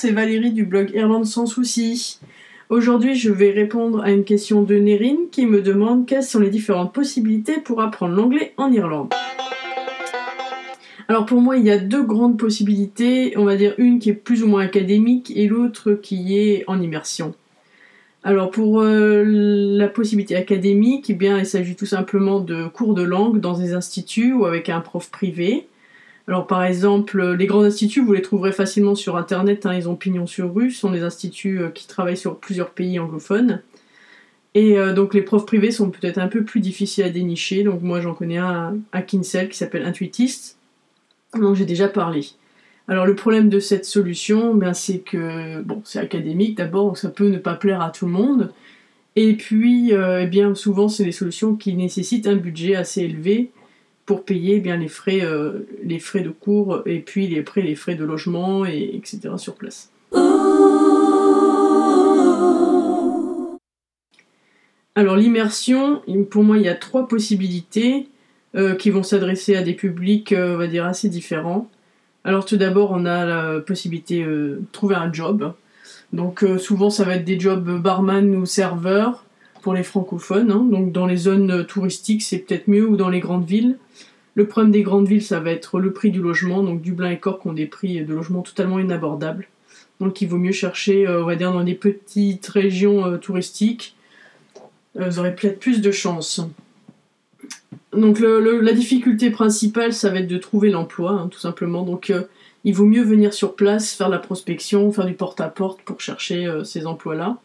c'est Valérie du blog Irlande sans souci. Aujourd'hui, je vais répondre à une question de Nerine qui me demande quelles sont les différentes possibilités pour apprendre l'anglais en Irlande. Alors pour moi, il y a deux grandes possibilités, on va dire une qui est plus ou moins académique et l'autre qui est en immersion. Alors pour euh, la possibilité académique, eh bien, il s'agit tout simplement de cours de langue dans des instituts ou avec un prof privé. Alors par exemple, les grands instituts, vous les trouverez facilement sur Internet, hein, ils ont pignon sur rue, ce sont des instituts euh, qui travaillent sur plusieurs pays anglophones. Et euh, donc les profs privés sont peut-être un peu plus difficiles à dénicher, donc moi j'en connais un à Kinsale qui s'appelle Intuitist, dont j'ai déjà parlé. Alors le problème de cette solution, ben, c'est que bon, c'est académique d'abord, ça peut ne pas plaire à tout le monde. Et puis, euh, eh bien souvent, c'est des solutions qui nécessitent un budget assez élevé pour payer bien les frais, euh, les frais de cours et puis les, frais, les frais de logement et etc. sur place. Alors l'immersion, pour moi, il y a trois possibilités. Euh, qui vont s'adresser à des publics, euh, on va dire, assez différents. Alors tout d'abord, on a la possibilité de trouver un job. Donc souvent, ça va être des jobs barman ou serveur pour les francophones. Hein. Donc dans les zones touristiques, c'est peut-être mieux ou dans les grandes villes. Le problème des grandes villes, ça va être le prix du logement. Donc Dublin et Cork ont des prix de logement totalement inabordables. Donc il vaut mieux chercher, on va dire, dans des petites régions touristiques. vous aurez peut-être plus de chance. Donc la difficulté principale, ça va être de trouver l'emploi, hein, tout simplement. Donc euh, il vaut mieux venir sur place, faire la prospection, faire du porte-à-porte pour chercher euh, ces emplois-là.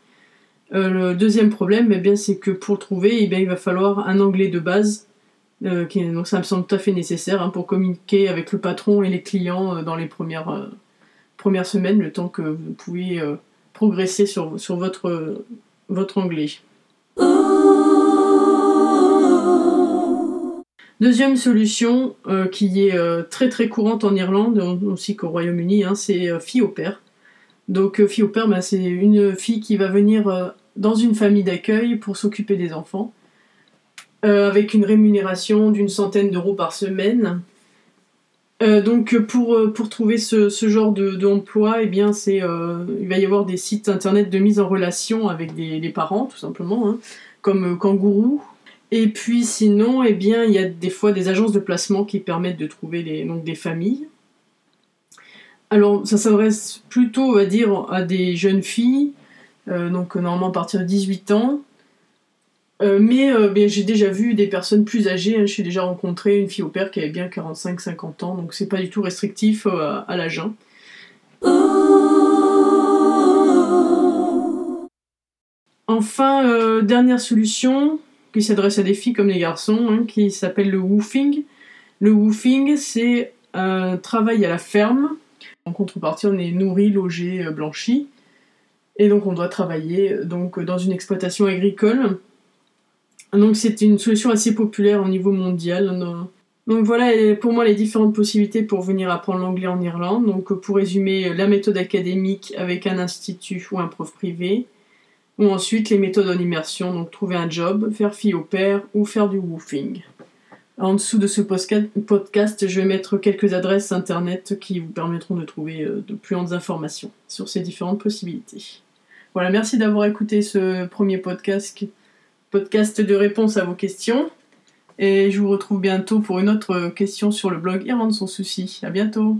Euh, le deuxième problème, eh bien, c'est que pour trouver, eh bien, il va falloir un anglais de base. Qui, donc ça me semble tout à fait nécessaire hein, pour communiquer avec le patron et les clients dans les premières, premières semaines, le temps que vous pouvez progresser sur, sur votre, votre anglais. Deuxième solution euh, qui est euh, très très courante en Irlande, aussi qu'au Royaume-Uni, hein, c'est euh, fille au père. Donc fille au père, ben, c'est une fille qui va venir dans une famille d'accueil pour s'occuper des enfants, avec une rémunération d'une centaine d'euros par semaine. donc pour, pour trouver ce, genre d'emploi, eh bien c'est il va y avoir des sites internet de mise en relation avec les parents tout simplement, hein, comme Kangourou et puis sinon, eh bien, il y a des fois des agences de placement qui permettent de trouver donc, des familles. Alors, ça s'adresse plutôt, on va dire, à des jeunes filles, euh, donc normalement à partir de 18 ans. Euh, mais euh, j'ai déjà vu des personnes plus âgées. Hein. J'ai déjà rencontré une fille au père qui avait bien 45-50 ans, donc c'est pas du tout restrictif à, l'âge. Hein. Enfin, dernière solution, qui s'adresse à des filles comme des garçons, hein, qui s'appelle le woofing. Le woofing, c'est un travail à la ferme. En contrepartie, on est nourri, logé, euh, blanchi. Et donc, on doit travailler euh, donc, dans une exploitation agricole. Donc, c'est une solution assez populaire au niveau mondial. Donc voilà pour moi les différentes possibilités pour venir apprendre l'anglais en Irlande. Donc pour résumer, la méthode académique avec un institut ou un prof privé, ou ensuite les méthodes en immersion, donc trouver un job, faire fille au père ou faire du woofing. En dessous de ce podcast, je vais mettre quelques adresses internet qui vous permettront de trouver euh, de plus grandes informations sur ces différentes possibilités. Voilà, merci d'avoir écouté ce premier podcast, de réponse à vos questions. Et je vous retrouve bientôt pour une autre question sur le blog Irlande sans souci. À bientôt!